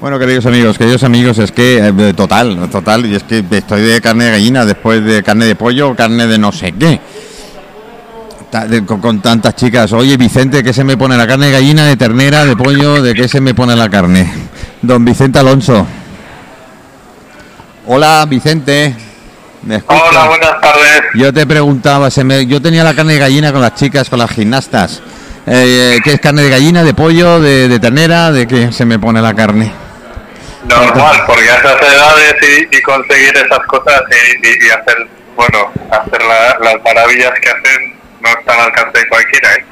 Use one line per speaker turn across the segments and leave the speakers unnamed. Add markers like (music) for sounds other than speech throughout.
Bueno, queridos amigos, queridos amigos, es que eh, total, total, y es que estoy de carne de gallina después de carne de pollo, carne de no sé qué. De- con, con tantas chicas, oye Vicente, ¿qué se me pone la carne de gallina, de ternera, de pollo, de qué se me pone la carne? Don Vicente Alonso. Hola Vicente. ¿Me?
Hola, buenas tardes.
Yo te preguntaba, se me- yo tenía la carne de gallina con las chicas, con las gimnastas. Eh, ¿Qué es carne de gallina, de pollo, de, de ternera? ¿De qué se me pone la carne?
Normal, porque a esas edades y, y conseguir esas cosas y, y- y hacer, bueno, hacer la- las maravillas que hacen no está al alcance de cualquiera. ¿eh?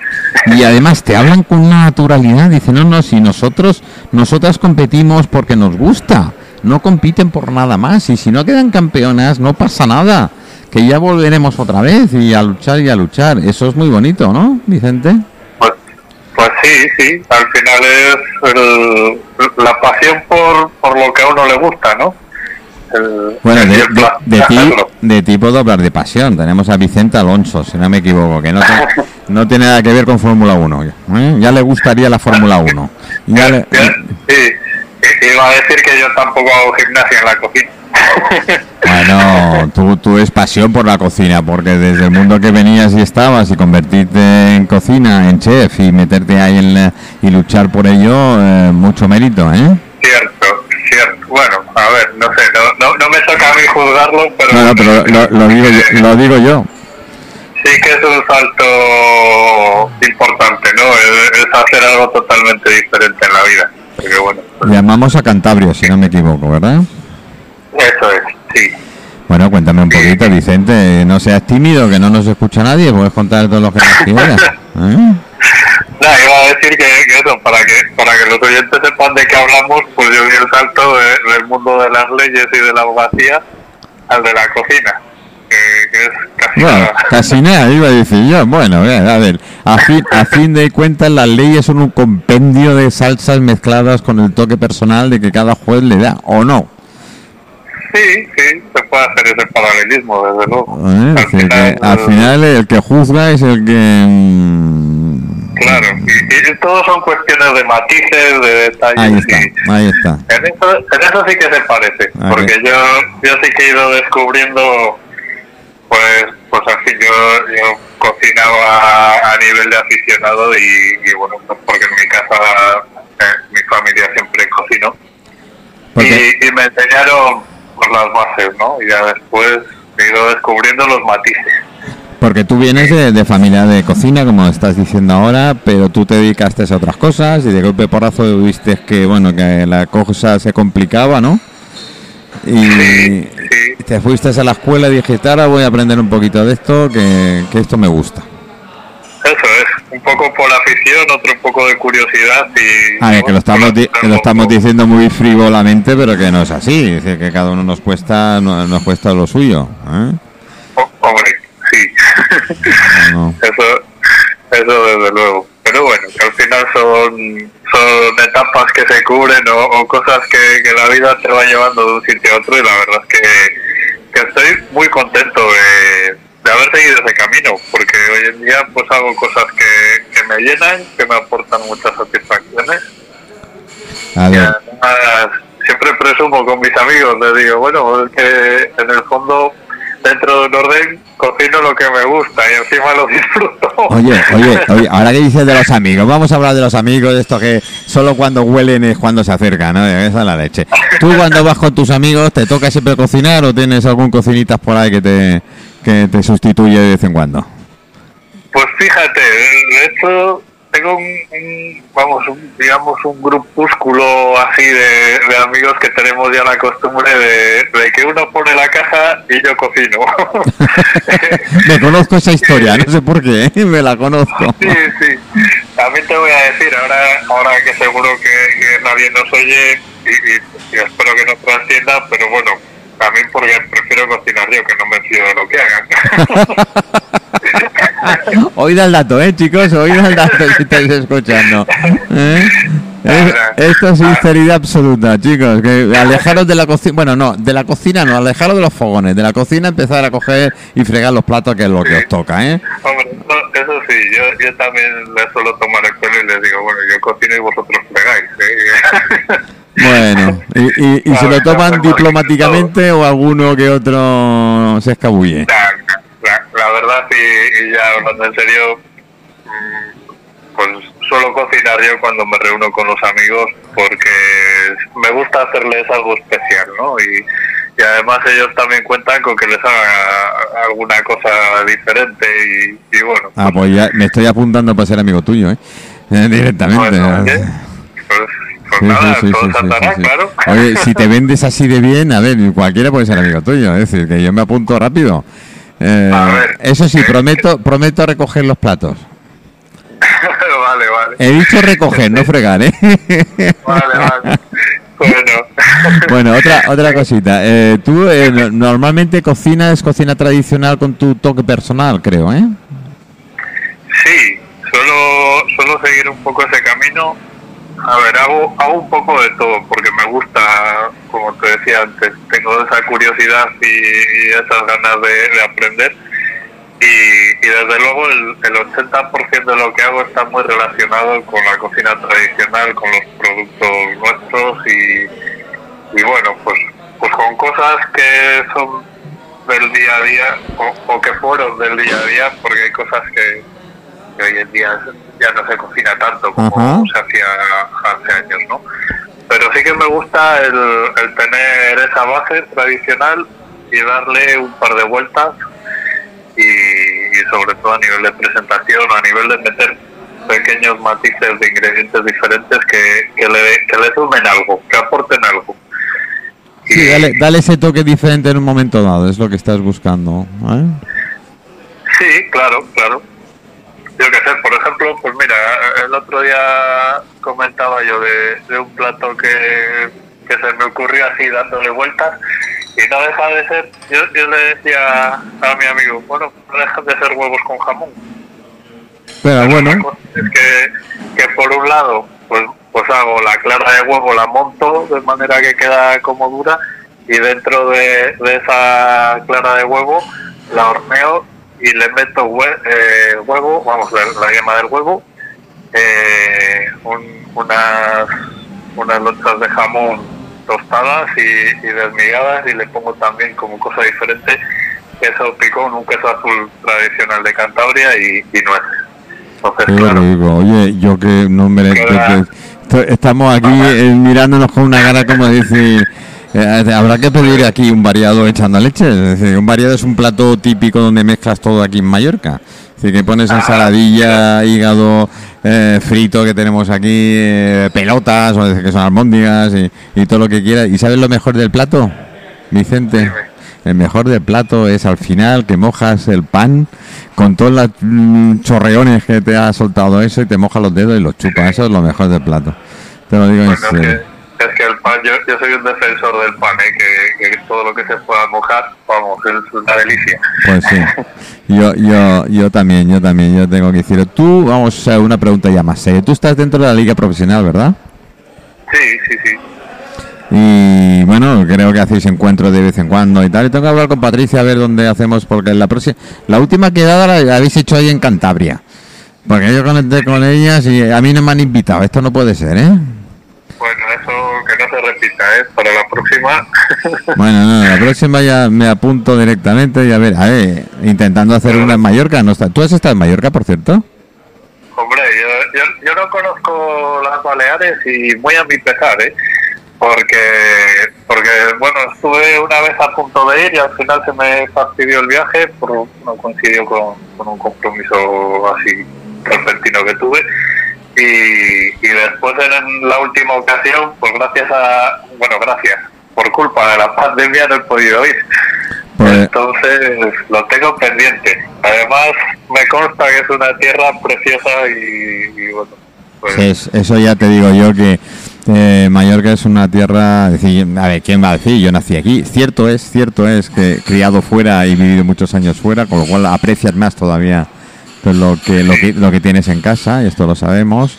Y (laughs) además te hablan con una naturalidad, dicen, no, no, si nosotros, nosotras competimos porque nos gusta, no compiten por nada más, y si no quedan campeonas, no pasa nada, que ya volveremos otra vez y a luchar y a luchar. Eso es muy bonito, ¿no, Vicente?
Pues, sí, sí, al final es el- la pasión por, por lo que a uno le gusta, ¿no? El-
Bueno,
el
de, de- de ti, de ti puedo hablar de pasión. Tenemos a Vicente Alonso, si no me equivoco, que no, te- (laughs) no tiene nada que ver con Fórmula 1. ¿eh? Ya le gustaría la Fórmula 1. (laughs) Ya le-
Sí, iba a decir que yo tampoco hago gimnasia en la cocina.
Bueno, tú, tú es pasión por la cocina, porque desde el mundo que venías y estabas y convertirte en cocina, en chef y meterte ahí en la- y luchar por ello, eh, mucho mérito, ¿eh?
Cierto, cierto. Bueno, a ver, no sé, no, no, no me toca a mí juzgarlo, pero,
No, no, pero lo, lo digo lo digo yo.
sí que es un salto importante, ¿no? Es, es hacer algo totalmente diferente en la vida. Porque bueno, pues,
Llamamos a Cantabria, si no me equivoco, ¿verdad?
Eso es, sí.
Bueno, cuéntame un poquito, Vicente. No seas tímido, que no nos escucha nadie. Puedes contar todo lo que nos quieras. (laughs) ¿eh?
Nada, iba a decir que, que eso, para que para que los oyentes sepan de qué hablamos, pues yo di el salto de- del mundo de las leyes y de la abogacía al de la cocina, que, que es casi
Bueno,
nada.
casi nada, iba a decir yo. Bueno, a ver, a fin, a fin de cuentas las leyes son un compendio de salsas mezcladas con el toque personal de que cada juez le da, ¿o no?
Sí, sí, se puede hacer ese paralelismo, desde luego.
¿Eh?
Al final,
que al final el que juzga es el que... mm,
Claro, y, y todo son cuestiones de matices, de detalles.
Ahí está,
y
ahí está.
en, eso, en eso sí que se parece,
Ah,
porque yo, yo sí que he ido descubriendo, pues, pues fin, yo, yo cocinaba a nivel de aficionado y, y bueno, pues porque en mi casa, eh, mi familia siempre cocinó. Y, y me enseñaron por las bases, ¿no? Y ya después he ido descubriendo los matices.
porque tú vienes de, de familia de cocina, como estás diciendo ahora, pero tú te dedicaste a otras cosas y de golpe porrazo viste que, bueno, que la cosa se complicaba, ¿no? Y
Sí, sí.
te fuiste a la escuela y dijiste, ahora voy a aprender un poquito de esto, que, que esto me gusta.
Un poco por afición, otro un poco de curiosidad y...
A ver, que lo estamos, que lo diciendo muy frívolamente, pero que no es así. Es decir, que cada uno nos cuesta, no- nos cuesta lo suyo. ¿eh?
Oh, hombre, sí. (laughs)
No.
eso, eso desde luego. Pero bueno, que al final son, son etapas que se cubren o, o cosas que, que la vida te va llevando de un sitio a otro y la verdad es que, que estoy muy contento de, de haber seguido ese camino, porque hoy en día pues hago cosas que, que me llenan, que me aportan muchas satisfacciones
A
Y
ver,
además, siempre presumo con mis amigos, les digo, bueno, es que en el fondo, dentro de un orden, cocino lo que me gusta y encima lo (laughs) disfruto.
Oye, oye, oye, ahora que dices de los amigos, vamos a hablar de los amigos, de esto que solo cuando huelen es cuando se acercan, ¿no? Esa es la leche. ¿Tú cuando vas con tus amigos te toca siempre cocinar o tienes algún cocinitas por ahí que te, que te sustituye de vez en cuando?
Pues fíjate, de hecho, tengo un, un, vamos, un, digamos, un grupúsculo así de, de amigos que tenemos ya la costumbre de, de que uno pone la caja y yo cocino. (laughs)
Me conozco esa historia, no sé por qué, ¿eh? (laughs) me la conozco.
Sí, sí. También te voy a decir, ahora, ahora que seguro que, que nadie nos oye y, y- y espero que no trascienda, pero bueno, también porque prefiero cocinar yo, que no me fío de lo que hagan. (laughs)
Oíd el dato, ¿eh, chicos? Oíd el dato si estáis escuchando. ¿Eh? Es- Esto es sinceridad absoluta, chicos. Que alejaros de la cocina. Bueno, no, de la cocina no, alejaros de los fogones. De la cocina empezar a coger y fregar los platos, que es lo que os toca, ¿eh?
Hombre, eso, eso sí, yo, yo también les suelo tomar el pelo y les digo, bueno, yo cocino y vosotros fregáis. ¿eh? (laughs)
Bueno, ¿Y, y, se lo toman diplomáticamente o alguno que otro se escabulle?
La, verdad, y, ya hablando en serio, mm, pues suelo cocinar yo cuando me reúno con los amigos porque me gusta hacerles algo especial, ¿no? Y, y además ellos también cuentan con que les haga alguna cosa diferente y, bueno.
Ah, pues ya me estoy apuntando para ser amigo tuyo, ¿eh? (laughs) Directamente.
pues, nada, todo claro.
Oye, (laughs) si te vendes así de bien, a ver, cualquiera puede ser amigo tuyo, es decir, que yo me apunto rápido. Eh, eso sí, prometo, (laughs) prometo recoger los platos.
vale, vale.
He dicho recoger, no fregar, ¿eh? (laughs)
vale, vale. Bueno.
bueno, otra otra cosita. Eh, tú eh, normalmente cocinas cocina tradicional con tu toque personal, creo, ¿eh?
Sí, suelo, suelo seguir un poco ese camino. A ver, hago, hago un poco de todo porque me gusta, como te decía antes, tengo esa curiosidad y, esas ganas de, aprender. Y, y, desde luego el, el 80% de lo que hago está muy relacionado con la cocina tradicional, con los productos nuestros y, y bueno, pues, pues con cosas que son del día a día o, o que fueron del día a día, porque hay cosas que, que hoy en día ya no se cocina tanto como se hacía hace años, ¿no? Pero sí que me gusta el, tener esa base tradicional y darle un par de vueltas y, sobre todo a nivel de presentación, a nivel de meter pequeños matices de ingredientes diferentes que, que, le, que le sumen algo, que aporten algo.
Sí, dale, dale, ese toque diferente en un momento dado, es lo que estás buscando. ¿eh?
Sí, claro, claro yo qué sé, por ejemplo, pues mira, el otro día comentaba yo de, un plato que, se me ocurrió así dándole vueltas y no deja de ser, yo, yo le decía a mi amigo, bueno, no dejan de ser huevos con jamón.
Pero bueno.
Es que, que por un lado, pues, pues hago la clara de huevo, la monto de manera que queda como dura y dentro de, de esa clara de huevo la horneo y le meto eh, huevo, vamos, la, la, yema del huevo, eh, unas, unas lonchas de jamón tostadas y, desmigadas y le pongo también como cosa diferente queso picón, un queso azul tradicional de Cantabria y, y nueces.
Oye, yo que no merezco que, estamos aquí eh, mirándonos con una cara como decir eh, habrá que pedir aquí un variado echando leche. Es decir, un variado es un plato típico donde mezclas todo aquí en Mallorca. Es decir, que pones ah, ensaladilla, hígado eh, frito que tenemos aquí, eh, pelotas, o que son albóndigas y, todo lo que quieras. ¿Y sabes lo mejor del plato, Vicente? El mejor del plato es al final que mojas el pan con todos los mm, chorreones que te ha soltado eso y te mojas los dedos y los chupas. Eso es lo mejor del plato. Te lo digo en serio
pan, yo, yo soy un defensor del pan, ¿eh? que, que, todo lo que se pueda mojar, vamos, es una delicia.
Pues sí, yo, yo, yo también, yo también, yo tengo que decir, tú, vamos a una pregunta ya más seria, tú estás dentro de la liga profesional, ¿verdad?
Sí, sí, sí.
Y bueno, creo que hacéis encuentros de vez en cuando y tal. Y tengo que hablar con Patricia a ver dónde hacemos, porque la próxima, la última quedada la habéis hecho ahí en Cantabria. Porque yo conecté con ellas y a mí no me han invitado. Esto no puede ser, ¿eh?
Bueno, eso que no se repita, ¿eh? Para la próxima. (laughs)
Bueno, no, la próxima ya me apunto directamente y a ver, a ver, intentando hacer una en Mallorca. No está. ¿Tú has estado en Mallorca, por cierto?
Hombre, yo, yo, no conozco las Baleares y muy a mi pesar, ¿eh? Porque, porque, bueno, estuve una vez a punto de ir y al final se me fastidió el viaje, por, no coincidió con, con un compromiso así repentino que tuve y, y después en la última ocasión, pues gracias a, bueno, gracias, por culpa de la pandemia no he podido ir. Pues, Entonces lo tengo pendiente. Además me consta que es una tierra preciosa y, bueno. Pues,
eso ya te digo yo que eh, Mallorca es una tierra, decir, a ver, ¿quién va a decir? Yo nací aquí. Cierto es, cierto es que criado fuera y vivido muchos años fuera, con lo cual aprecias más todavía lo que, lo que, lo que tienes en casa, y esto lo sabemos.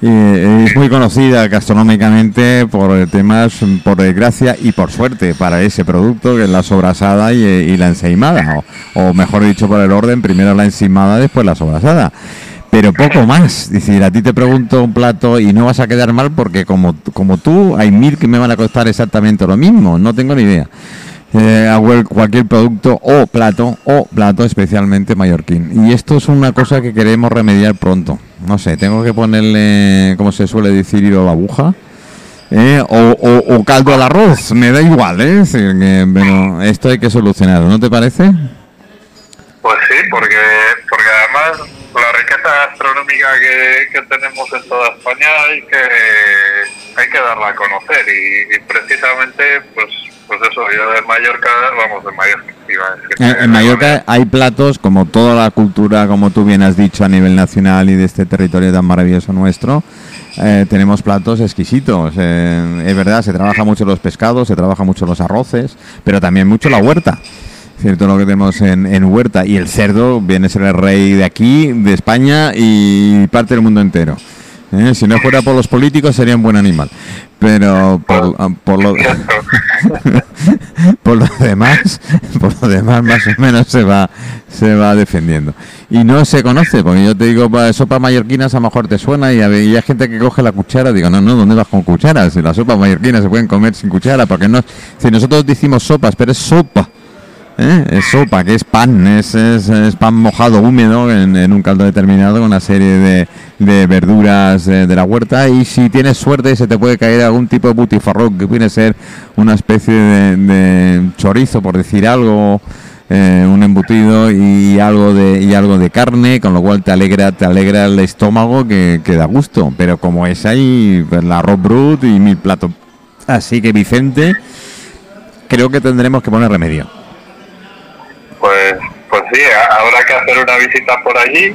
Y es muy conocida gastronómicamente por temas, por desgracia y por suerte, para ese producto que es la sobrasada y, la ensaimada, o, mejor dicho por el orden, primero la ensaimada, después la sobrasada. pero poco más. Decir, a ti te pregunto un plato y no vas a quedar mal porque como, como tú, hay mil que me van a costar exactamente lo mismo, no tengo ni idea. Eh, cualquier producto o plato o plato especialmente mallorquín y esto es una cosa que queremos remediar pronto no sé tengo que ponerle como se suele decir hilo a la aguja eh, o, o- caldo al arroz me da igual ¿eh? Que, bueno, esto hay que solucionarlo ¿no te parece?
Pues sí, porque, porque además la riqueza gastronómica que, tenemos en toda España hay que, hay que darla a conocer y precisamente pues pues yo de Mallorca, vamos, de Mallorca.
En, en Mallorca hay platos, como toda la cultura, como tú bien has dicho, a nivel nacional y de este territorio tan maravilloso nuestro, eh, tenemos platos exquisitos. Eh, es verdad, se trabaja mucho los pescados, se trabaja mucho los arroces, pero también mucho la huerta. Cierto lo que tenemos en, en huerta. Y el cerdo viene a ser el rey de aquí, de España y parte del mundo entero. Eh, Si no fuera por los políticos sería un buen animal. Pero por, por lo... (laughs) (laughs) por lo demás, por lo demás más o menos se va se va defendiendo. Y no se conoce, porque yo te digo, pa- sopa mallorquinas a lo mejor te suena y hay gente que coge la cuchara, digo, no, no, ¿dónde vas con cucharas? Si las sopas mallorquinas se pueden comer sin cuchara, porque no, si nosotros decimos sopas, pero es sopa. ¿Eh? Es sopa, que es pan, es, pan mojado, húmedo, en, en un caldo determinado, con una serie de, verduras eh, de la huerta. Y si tienes suerte, se te puede caer algún tipo de butifarrón, que puede ser una especie de, chorizo, por decir algo. eh, un embutido y algo de y algo de carne con lo cual te alegra te alegra el estómago que, da gusto pero como es ahí pues, el arroz brut y mil platos así que Vicente creo que tendremos que poner remedio
Pues, pues sí, ha- habrá que hacer una visita por allí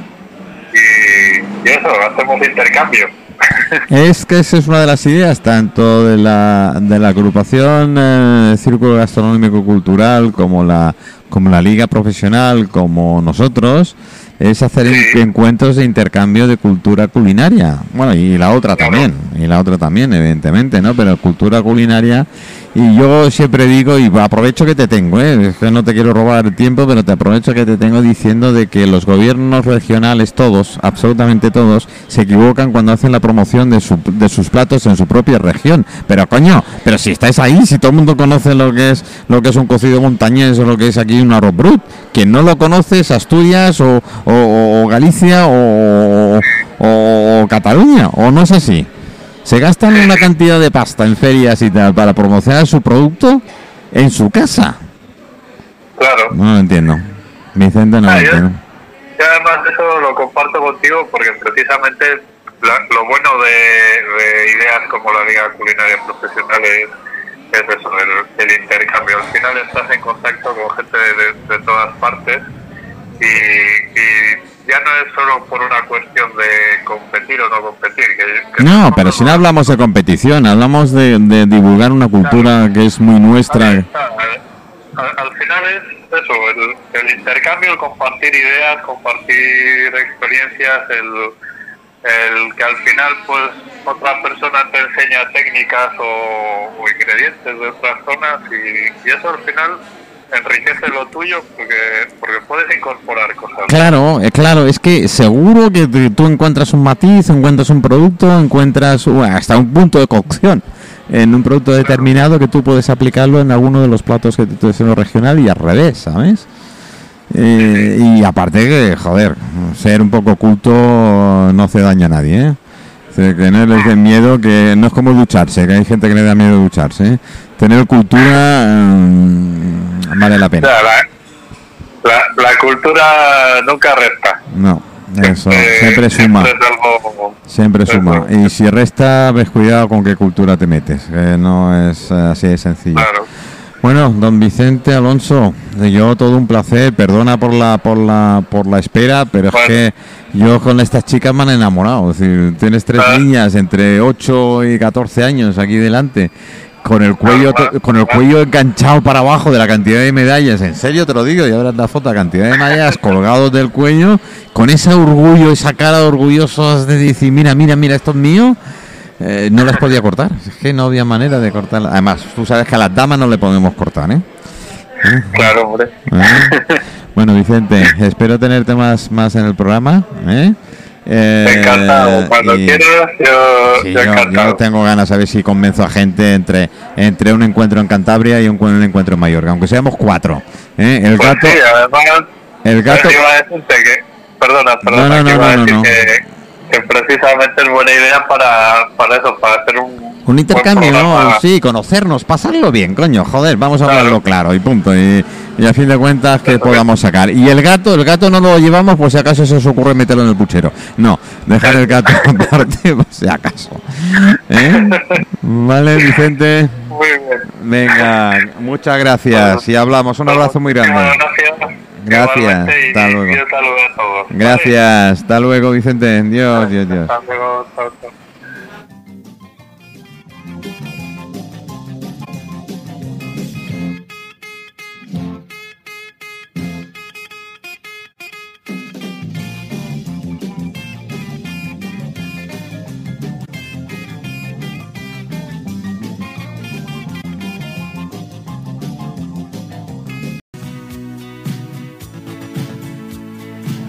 y, y eso, hacemos intercambio. (laughs)
Es que esa es una de las ideas, tanto de la, de la agrupación eh, Círculo Gastronómico Cultural como la, como la Liga Profesional, como nosotros, es hacer
Sí.
encuentros de intercambio de cultura culinaria. Bueno, y la otra también, y la otra también, evidentemente, ¿no? Pero cultura culinaria. Y yo siempre digo, y aprovecho que te tengo, ¿eh? No te quiero robar el tiempo, pero te aprovecho que te tengo diciendo de que los gobiernos regionales, todos, absolutamente todos, se equivocan cuando hacen la promoción de, su- de sus platos en su propia región. Pero coño, pero si estáis ahí, si todo el mundo conoce lo que es lo que es un cocido montañés o lo que es aquí un arroz brut, quien no lo conoce es Asturias o, o- o Galicia o, o- Cataluña, o no es así. Se gastan una cantidad de pasta en ferias y tal para promocionar su producto en su casa.
Claro.
No lo entiendo. Vicente no lo
Ah, yo-
entiendo.
Y además eso lo comparto contigo porque precisamente la- lo bueno de, de ideas como la Liga Culinaria Profesional es, es eso, el, el intercambio. Al final estás en contacto con gente de, de- de todas partes y, y ya no es solo por una cuestión de competir o no competir. Que, que
No, pero si no hablamos de competición, hablamos de, de divulgar una cultura que es muy nuestra.
Al final es eso, el, el intercambio, el compartir ideas, compartir experiencias, el, el que al final pues otra persona te enseña técnicas o, o ingredientes de otras zonas y, y eso al final enriquece lo tuyo porque, porque puedes incorporar cosas.
Claro, eh, claro, es que seguro que te- tú encuentras un matiz, encuentras un producto, encuentras hasta un punto de cocción en un producto determinado que tú puedes aplicarlo en alguno de los platos que tú en lo regional y al revés, ¿sabes? Eh, y aparte que, joder, ser un poco culto no hace daño a nadie, ¿eh? O sea, que no les den miedo, que no es como ducharse, que hay gente que le da miedo ducharse. ¿eh? Tener cultura mm, vale la
O
pena.
sea, la, la, la cultura nunca resta.
No, eso
Eh,
siempre suma.
algo
Siempre suma. Y si resta, ves cuidado con qué cultura te metes. que no es eh, así de sencillo.
claro.
Bueno, don Vicente Alonso, de yo todo un placer. Perdona por la por la por la espera, pero es que yo con estas chicas me han enamorado. Es decir, tienes tres
Ah.
niñas entre 8 y 14 años aquí delante. Con el cuello
Ah,
to- con el cuello enganchado para abajo de la cantidad de medallas, en serio te lo digo, ya verás la foto, la cantidad de medallas colgados del cuello, con ese orgullo, esa cara de orgullosos de decir, mira, mira, mira, esto es mío, eh, no las podía cortar. Es que no había manera de cortarla. Además, tú sabes que a las damas no le podemos cortar, ¿eh? (laughs)
Claro, hombre.
¿Eh? Bueno, Vicente, espero tenerte más, más en el programa, ¿eh? Eh,
Encantado, cuando
y-
quieras, yo,
Sí,
yo
yo,
encantado.
yo tengo ganas a ver si convenzo a gente entre, entre un encuentro en Cantabria y un, un encuentro en Mallorca, aunque seamos cuatro. ¿eh? El
Pues
gato,
sí, además,
el gato,
iba a decirte que, perdona, perdona,
No, no, no.
Que, que precisamente es buena idea para, para eso, para hacer un,
un intercambio,
programa.
sí, conocernos, pasarlo bien, coño, joder, vamos a
Claro.
hablarlo claro y punto. Y, y a fin de cuentas que podamos sacar. Y el gato, el gato no lo llevamos por si acaso se os ocurre meterlo en el puchero. No, dejar el gato (laughs) aparte por si acaso. ¿Eh? Vale, Vicente.
Muy bien.
Venga, muchas gracias y hablamos. Un abrazo muy grande.
Gracias.
Hasta luego. Gracias, hasta luego Vicente. Dios, Dios, Dios.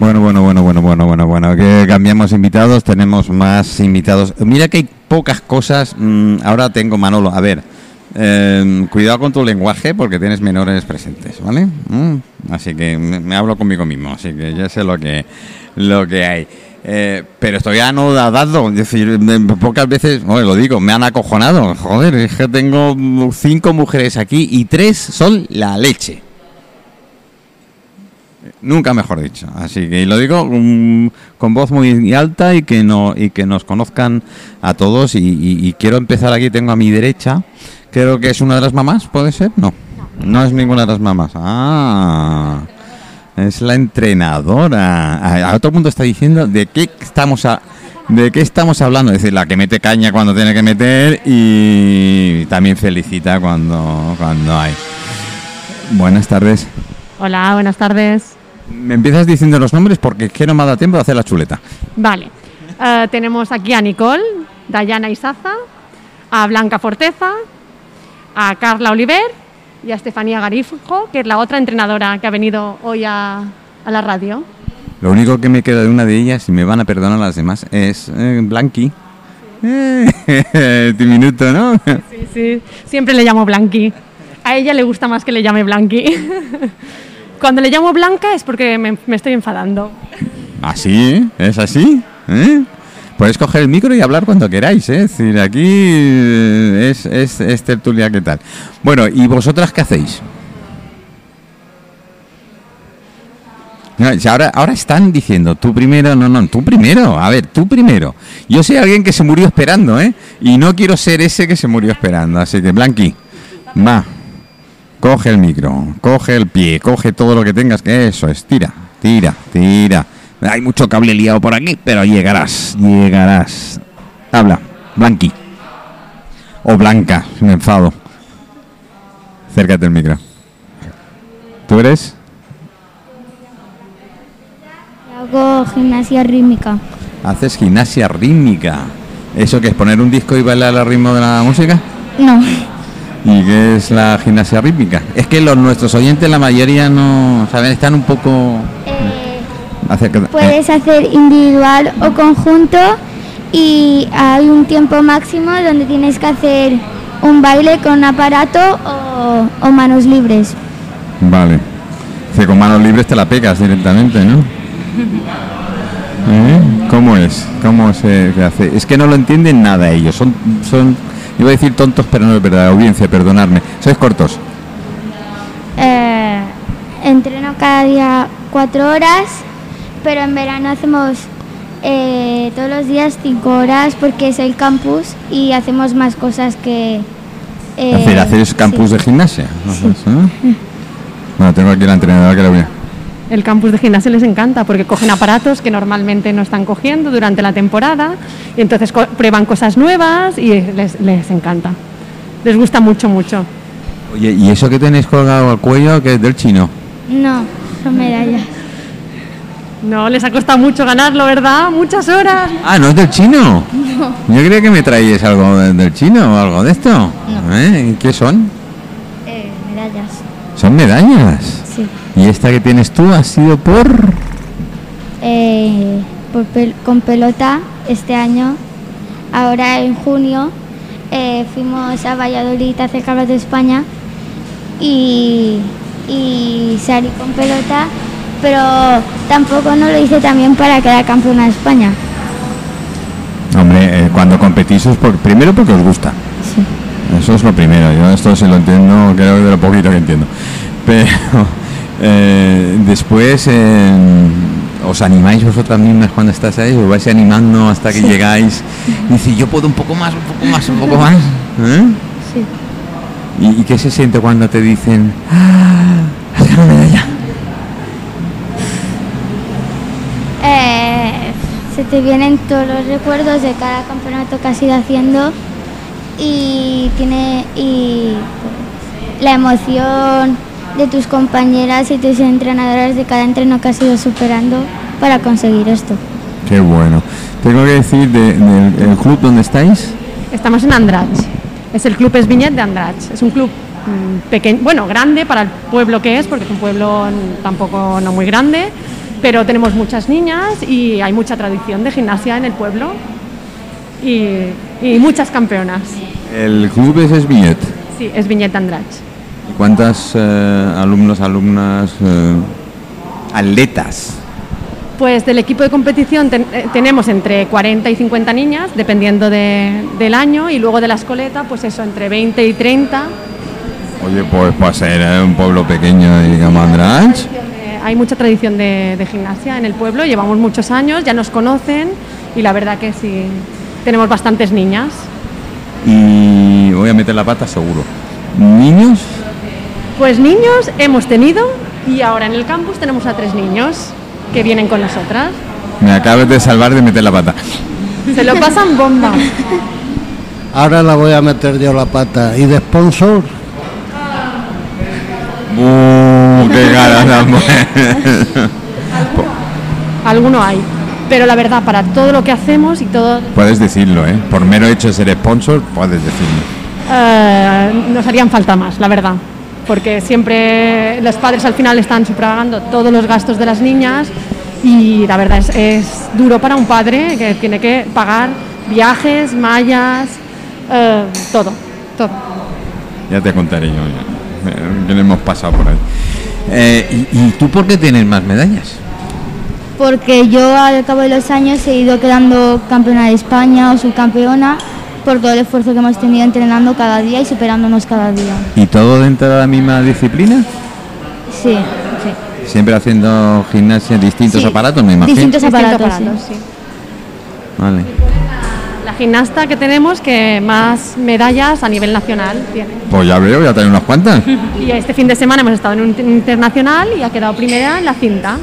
Bueno, bueno, bueno, bueno, bueno, bueno, bueno, que cambiamos invitados, tenemos más invitados. Mira que hay pocas cosas. mm, ahora tengo Manolo, a ver, eh, cuidado con tu lenguaje porque tienes menores presentes, ¿vale? Mm, así que me, hablo conmigo mismo, así que ya sé lo que, lo que hay. Eh, pero estoy anodado, es decir, pocas veces, oye, lo digo, me han acojonado. Joder, es que tengo cinco mujeres aquí y tres son la leche. Nunca mejor dicho. Así que lo digo mm, con voz muy alta y que no y que nos conozcan a todos. Y, y- y quiero empezar aquí. Tengo a mi derecha. Creo que es una de las mamás. ¿Puede ser? No. No es ninguna de las mamás. Ah. Es la entrenadora. A, a todo el mundo está diciendo de qué estamos a, de qué estamos hablando. Es decir, la que mete caña cuando tiene que meter y también felicita cuando cuando hay. Buenas tardes.
Hola, buenas tardes.
Me empiezas diciendo los nombres porque es que no me ha dado tiempo de hacer la chuleta.
Vale, eh, tenemos aquí a Nicole, Dayana Isaza, a Blanca Forteza, a Carla Oliver y a Estefanía Garifo, que es la otra entrenadora que ha venido hoy a, a la radio.
Lo único que me queda de una de ellas, y me van a perdonar las demás, es eh, Blanqui. Eh, (laughs) diminuto, ¿no?
Sí, sí, siempre le llamo Blanqui. A ella le gusta más que le llame Blanqui. (laughs) Cuando le llamo Blanca es porque me, estoy enfadando.
Así, ¿eh? ¿Es así? ¿Eh? Podéis coger el micro y hablar cuando queráis, ¿eh? Es decir, aquí eh, es, es, es tertulia, ¿qué tal? Bueno, ¿y vosotras qué hacéis? Si ahora, están diciendo, tú primero, no, no, tú primero, a ver, tú primero. Yo soy alguien que se murió esperando, ¿eh? Y no quiero ser ese que se murió esperando. Así que, Blanqui, va, coge el micro, coge el pie, coge todo lo que tengas, que eso es, tira, tira, tira. Hay mucho cable liado por aquí, pero llegarás, llegarás. Habla, Blanqui. O Blanca, me enfado. Acércate el micro. ¿Tú eres?
Hago gimnasia rítmica.
Haces gimnasia rítmica. ¿Eso qué es? ¿Poner un disco y bailar al ritmo de la música?
No.
¿Y qué es la gimnasia rítmica? Es que los nuestros oyentes, la mayoría no saben, están un poco.
Eh, puedes hacer individual o conjunto y hay un tiempo máximo donde tienes que hacer un baile con aparato o, o manos libres.
Vale. Que con manos libres te la pegas directamente, ¿no? (laughs) ¿Eh? ¿Cómo es? ¿Cómo se hace? Es que no lo entienden nada ellos. Son, son, iba a decir tontos, pero no es verdad. Audiencia, perdonadme. Sois cortos.
Eh, entreno cada día cuatro horas, pero en verano hacemos eh, todos los días cinco horas porque es el campus y hacemos más cosas que... eh,
hacer, hacer campus
sí.
de gimnasia. ¿eh? Bueno, tengo aquí la entrenadora que la voy a...
El campus de gimnasia les encanta porque cogen aparatos que normalmente no están cogiendo durante la temporada y entonces co- prueban cosas nuevas y les, les encanta. Les gusta mucho, mucho.
Oye, ¿y eso que tenéis colgado al cuello que es del chino?
No, son medallas.
No, les ha costado mucho ganarlo, ¿verdad? Muchas horas.
Ah, ¿no es del chino? Yo creía que me traíais algo de- del chino o algo de esto.
No.
¿Eh? ¿Y ¿Qué son? Son medallas.
sí.
¿Y esta que tienes tú ha sido por...?
Eh, por pel- con pelota este año. Ahora en junio eh, fuimos a Valladolid a hacer de España y, y salí con pelota, pero tampoco no lo hice también para quedar campeona de España.
Hombre, eh, cuando competís es por, primero porque os gusta.
Sí.
Eso es lo primero. Yo esto se lo entiendo, creo que de lo poquito que entiendo. Pero (laughs) eh, después eh, os animáis vosotras mismas cuando estás ahí, os vais animando hasta que llegáis. Y (laughs) dice, yo puedo un poco más, un poco más, un poco más. ¿eh?
Sí.
¿Y, y qué se siente cuando te dicen, ¡Ah! has ganado medalla?
Eh, se te vienen todos los recuerdos de cada campeonato que has ido haciendo y tiene y pues, la emoción de tus compañeras y tus entrenadoras de cada entreno que has ido superando para conseguir esto.
Qué bueno. Tengo que decir de- del el club donde estáis.
Estamos en Andrach. Es el Club Esviñet de Andrach. Es un club pequeño, bueno, grande para el pueblo que es, porque es un pueblo mm, tampoco no muy grande, pero tenemos muchas niñas y hay mucha tradición de gimnasia en el pueblo y, y muchas campeonas.
El club es Esbillet.
Sí, es Viñet Andrach.
¿Y ¿Cuántas eh, alumnos, alumnas, eh, atletas?
Pues del equipo de competición ten- eh, tenemos entre 40 y 50 niñas, dependiendo de- del año, y luego de la escoleta, pues eso, entre 20 y 30.
Oye, pues para ser eh, un pueblo pequeño, digamos, Andrach.
Eh, hay mucha tradición de, de gimnasia en el pueblo, llevamos muchos años, ya nos conocen y la verdad que sí, tenemos bastantes niñas.
Y voy a meter la pata seguro. ¿Niños?
Pues niños hemos tenido y ahora en el campus tenemos a tres niños que vienen con nosotras.
Me acabas de salvar de meter la pata.
Se lo pasan bomba.
Ahora la voy a meter yo la pata. ¿Y de sponsor?
¡Uh, qué ganas dan!
Alguno hay. Pero la verdad, para todo lo que hacemos y todo,
Puedes decirlo, ¿eh? Por mero hecho de ser sponsor, puedes decirlo.
Eh, nos harían falta más, la verdad. Porque siempre los padres al final están sufragando todos los gastos de las niñas y la verdad es, es duro para un padre que tiene que pagar viajes, mallas, eh, todo, todo.
Ya te contaré yo, ya. Eh, que hemos pasado por ahí. Eh, ¿y, y tú por qué tienes más medallas?
Porque yo al cabo de los años he ido quedando campeona de España o subcampeona por todo el esfuerzo que hemos tenido entrenando cada día y superándonos cada día.
¿Y todo dentro de la misma disciplina?
Sí, sí.
Siempre haciendo gimnasia, distintos
Sí.
aparatos, me imagino.
Distintos
Distintos
aparatos,
aparatos,
sí.
sí.
Vale.
La gimnasta que tenemos que más medallas a nivel nacional tiene.
Pues ya veo, ya tengo unas cuantas. (laughs)
Y este fin de semana hemos estado en un inter- internacional y ha quedado primera en la cinta.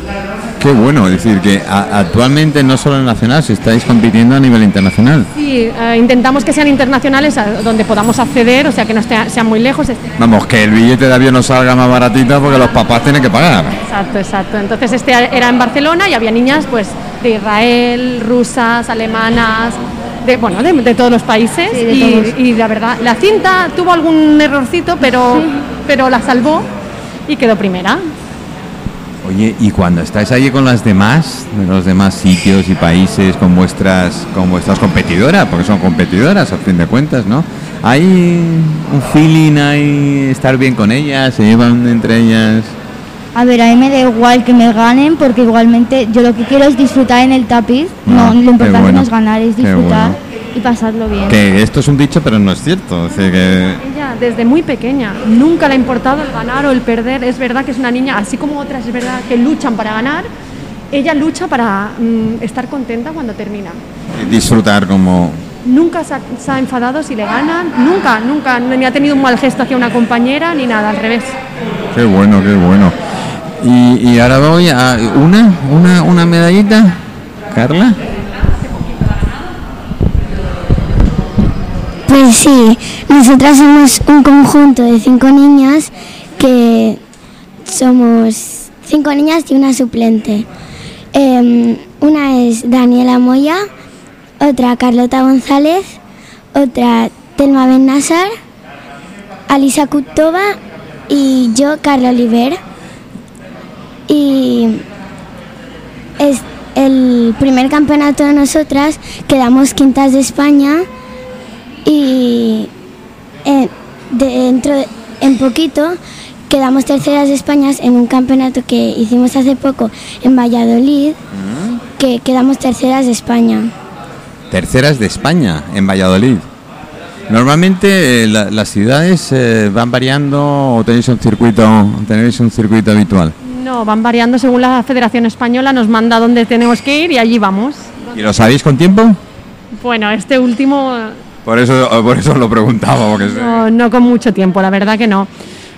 Qué bueno, es decir, que a- actualmente no solo en nacional, si estáis compitiendo a nivel internacional.
Sí, eh, intentamos que sean internacionales a donde podamos acceder, o sea que no esté- sean muy lejos. este-
Vamos, que el billete de avión no salga más baratito porque los papás tienen que pagar.
Exacto, exacto. Entonces este era en Barcelona y había niñas pues de Israel, rusas, alemanas, de bueno, de, de todos los países
Sí, de
y,
todos.
y la verdad, la cinta tuvo algún errorcito, pero pero la salvó y quedó primera.
Oye, y cuando estáis allí con las demás, de los demás sitios y países, con vuestras, con vuestras competidoras, porque son competidoras a fin de cuentas, ¿no? Hay un feeling, hay estar bien con ellas, se llevan entre ellas.
A ver, a mí me da igual que me ganen porque igualmente yo lo que quiero es disfrutar en el tapiz.
Ah,
no, lo importante
bueno,
no es ganar, es disfrutar
bueno.
y pasarlo bien.
Que esto es un dicho, pero no es cierto. Es decir, que
Ella desde muy pequeña nunca le ha importado el ganar o el perder. Es verdad que es una niña, así como otras es verdad que luchan para ganar. Ella lucha para mm, estar contenta cuando termina.
disfrutar como...
Nunca se ha, se ha enfadado si le ganan, nunca, nunca, ni ha tenido un mal gesto hacia una compañera ni nada, al revés.
Qué bueno, qué bueno. Y, ahora voy a una, una, una medallita, Carla.
Pues sí, nosotras somos un conjunto de cinco niñas que somos cinco niñas y una suplente. Em, una es Daniela Moya, otra Carlota González, otra Telma Ben Nassar, Alisa Kutova y yo, Carla Oliver. Y es- el primer campeonato de nosotras quedamos quintas de España y eh, dentro de- en poquito quedamos terceras de España en un campeonato que hicimos hace poco en Valladolid, que quedamos terceras de España.
Terceras de España, en Valladolid. Normalmente eh, la- las ciudades eh, van variando o tenéis un circuito, tenéis un circuito habitual.
No, van variando según la Federación Española, nos manda dónde tenemos que ir y allí vamos.
¿Y lo sabéis con tiempo?
Bueno, este último
Por eso, por eso os lo preguntaba, porque sé-
no, no con mucho tiempo, la verdad que no.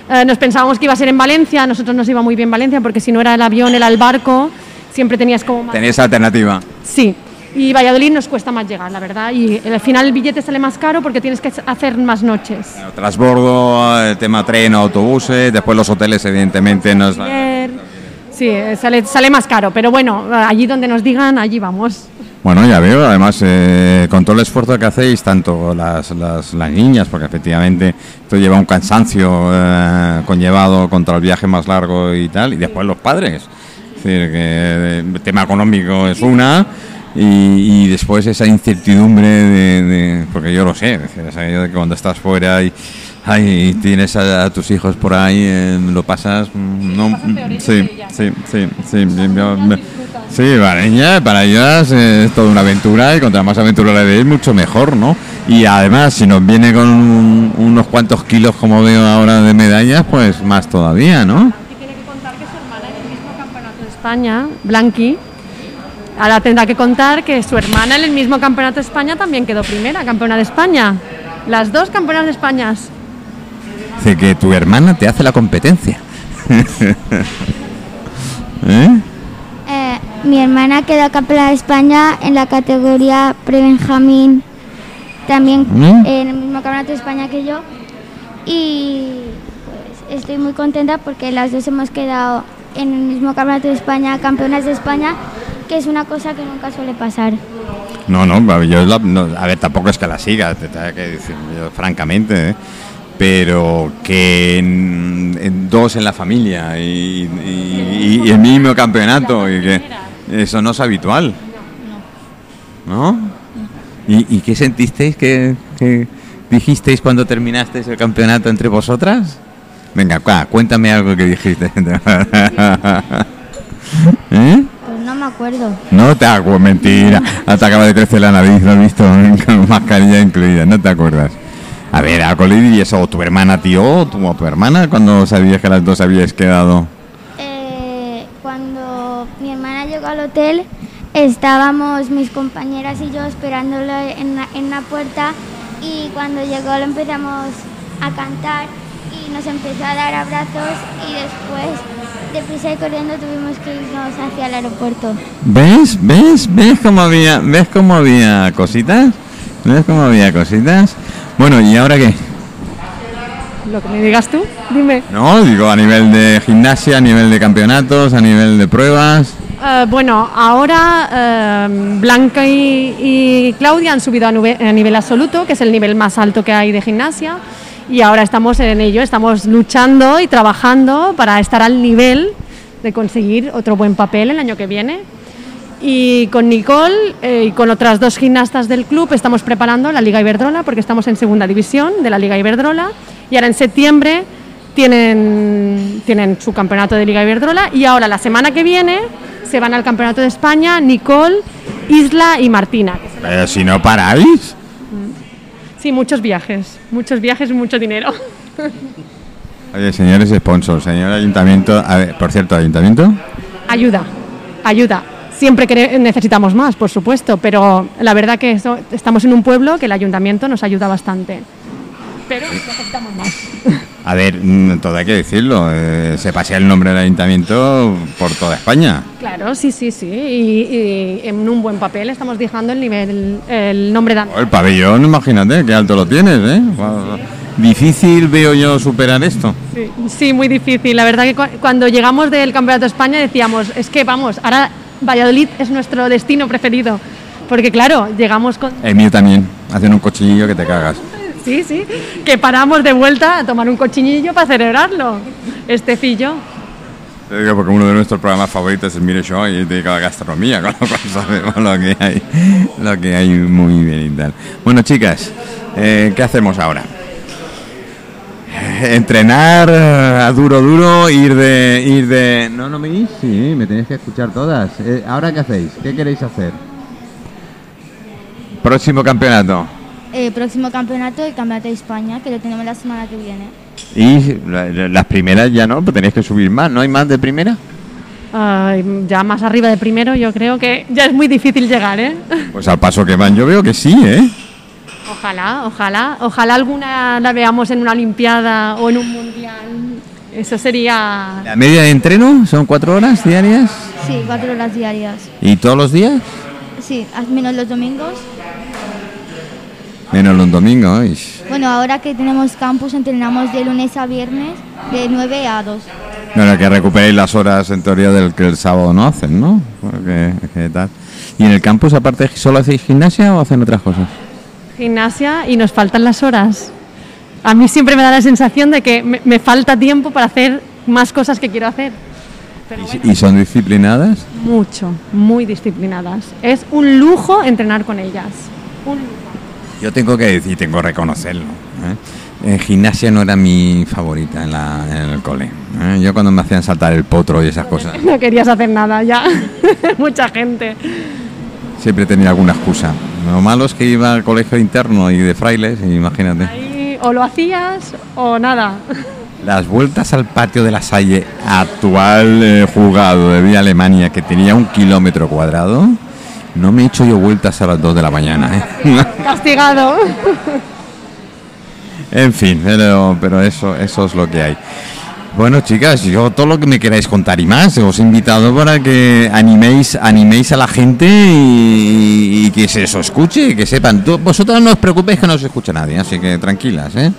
Eh, nos pensábamos que iba a ser en Valencia, a nosotros nos iba muy bien Valencia porque si no era el avión, era el barco, siempre tenías como más...
tenéis alternativa.
Sí, y Valladolid nos cuesta más llegar, la verdad, y al final el billete sale más caro porque tienes que hacer más noches.
Transbordo, eh, tema tren, autobuses, después los hoteles, evidentemente, nos...
Ayer- Sí, eh, sale, sale más caro, pero bueno, eh, allí donde nos digan, allí vamos.
Bueno, ya veo, además, eh, con todo el esfuerzo que hacéis, tanto las, las, las niñas, porque efectivamente esto lleva un cansancio eh, conllevado contra el viaje más largo y tal, y después los padres. Es decir, que eh, el tema económico es una, y, y después esa incertidumbre de, de- porque yo lo sé, es de que cuando estás fuera y, ay, y tienes a, a tus hijos por ahí, eh, lo pasas, mm, no, sí, sí, sí, sí, Sí, para ellas, para ellas es toda una aventura y contra más aventura le deis, mucho mejor, ¿no? Y además, si nos viene con un- unos cuantos kilos, como veo ahora, de medallas, pues más todavía, ¿no?
Y tiene que contar que su hermana en el mismo campeonato de España, Blanqui, ahora tendrá que contar que su hermana en el mismo campeonato de España también quedó primera, campeona de España. Las dos campeonas de España.
Dice que tu hermana te hace la competencia. (laughs) ¿Eh?
Eh, mi hermana quedó campeona de España en la categoría pre-Benjamín, también
¿Mm?
en el mismo campeonato de España que yo. Y pues estoy muy contenta porque las dos hemos quedado en el mismo campeonato de España, campeonas de España, que es una cosa que nunca suele pasar.
No, no, yo la- no, a ver, tampoco es que la siga, te tengo que decir, yo, francamente, ¿eh? pero que en, en dos en la familia y, y- y el mismo campeonato, y que eso no es habitual. ¿No? ¿Y, y qué sentisteis que, que dijisteis cuando terminasteis el campeonato entre vosotras? Venga, cuéntame algo que dijiste. (laughs) ¿Eh?
Me acuerdo.
No te acuerdas, mentira. Te acaba de crecer la nariz, lo has visto, (laughs) con mascarilla incluida, no te acuerdas. A ver, a y eso, o tu hermana, tío, o tu, o tu hermana, cuando sabías que las dos habíais quedado.
Eh, cuando mi hermana llegó al hotel, estábamos mis compañeras y yo esperándolo en la, en la puerta y cuando llegó lo empezamos a cantar y nos empezó a dar abrazos y después, deprisa y corriendo, tuvimos que irnos hacia el aeropuerto.
¿Ves? ¿Ves? ¿Ves cómo había, ves cómo había cositas? ¿Ves cómo había cositas? Bueno, ¿y ahora qué?
Lo que me digas tú, dime.
No, digo, a nivel de gimnasia, a nivel de campeonatos, a nivel de pruebas.
Eh, bueno, ahora eh, Blanca y, y Claudia han subido a, nube- a nivel absoluto, que es el nivel más alto que hay de gimnasia, y ahora estamos en ello, estamos luchando y trabajando para estar al nivel de conseguir otro buen papel el año que viene. Y con Nicole eh, y con otras dos gimnastas del club estamos preparando la Liga Iberdrola, porque estamos en segunda división de la Liga Iberdrola, y ahora en septiembre tienen, tienen su campeonato de Liga Iberdrola y ahora la semana que viene se van al campeonato de España Nicole, Isla y Martina.
Pero si no paráis.
Sí, muchos viajes, muchos viajes y mucho dinero. (laughs)
Oye, señores sponsors, señor ayuntamiento. A ver, por cierto, ayuntamiento.
ayuda, ayuda. Siempre quere- necesitamos más, por supuesto, pero la verdad que eso- estamos en un pueblo que el ayuntamiento nos ayuda bastante. Pero necesitamos más.
A ver, mm, todo hay que decirlo. eh, se pasea el nombre del ayuntamiento por toda España.
Claro, sí, sí, sí. Y, y en un buen papel estamos dejando el nivel, el nombre de
O El pabellón, imagínate, qué alto lo tienes, ¿eh? Guau, Difícil veo yo superar esto.
Sí, sí, muy difícil. La verdad que cu- cuando llegamos del Campeonato de España decíamos, es que vamos, ahora Valladolid es nuestro destino preferido. Porque claro, llegamos con...
El mío también. Hacen un cochillo que te cagas.
Sí, sí, que paramos de vuelta a tomar un cochinillo para celebrarlo. Este fillo.
Te digo porque uno de nuestros programas favoritos es Mire Show y dedica a la gastronomía, con lo cual (laughs) sabemos lo que hay, lo que hay muy bien y tal. Bueno, chicas, eh, ¿qué hacemos ahora? Eh, Entrenar a duro duro, ir de ir de no no me oís? sí, me tenéis que escuchar todas. Eh, ahora qué hacéis? ¿Qué queréis hacer? Próximo campeonato.
Eh, próximo campeonato, el Campeonato de España, que lo tenemos la semana que viene.
Y la- la- las primeras ya no, pues tenéis que subir más, ¿no hay más de primera?
Ay, ya más arriba de primero, yo creo que ya es muy difícil llegar, ¿eh?
Pues al paso que van yo veo que sí, ¿eh?
Ojalá, ojalá, ojalá alguna la veamos en una Olimpiada o en un Mundial. Eso sería
La media de entreno son cuatro horas diarias.
Sí, cuatro horas diarias.
¿Y todos los días?
Sí, al menos los domingos.
Menos los domingos. ¿eh?
Bueno, ahora que tenemos campus, entrenamos de lunes a viernes, de 9 a 2.
Bueno, que recuperéis las horas en teoría del que el sábado no hacen, ¿no? Porque, ¿qué tal? ¿Y en el campus aparte solo hacéis gimnasia o hacen otras cosas?
gimnasia y nos faltan las horas. A mí siempre me da la sensación de que me, me falta tiempo para hacer más cosas que quiero hacer. Pero bueno,
¿Y son disciplinadas?
mucho, muy disciplinadas. Es un lujo entrenar con ellas. Un lujo.
Yo tengo que decir, tengo que reconocerlo. ¿eh? Gimnasia no era mi favorita en, la- en el cole. ¿eh? Yo cuando me hacían saltar el potro y esas cosas,
No querías hacer nada ya. (laughs) Mucha gente.
siempre tenía alguna excusa. Lo malo es que iba al colegio interno y de frailes, imagínate.
Ahí o lo hacías o nada. (laughs)
Las vueltas al patio de la Salle, actual eh, juzgado de Vía Alemania, que tenía un kilómetro cuadrado, no me he hecho yo vueltas a las 2 de la mañana. ¿eh? (laughs)
Castigado. (laughs)
en fin, pero, pero eso, eso es lo que hay. Bueno, chicas, yo todo lo que me queráis contar y más, os he invitado para que animéis, animéis a la gente y, y que se os escuche, que sepan. Tú- vosotras no os preocupéis que no os escucha nadie, así que tranquilas, ¿eh?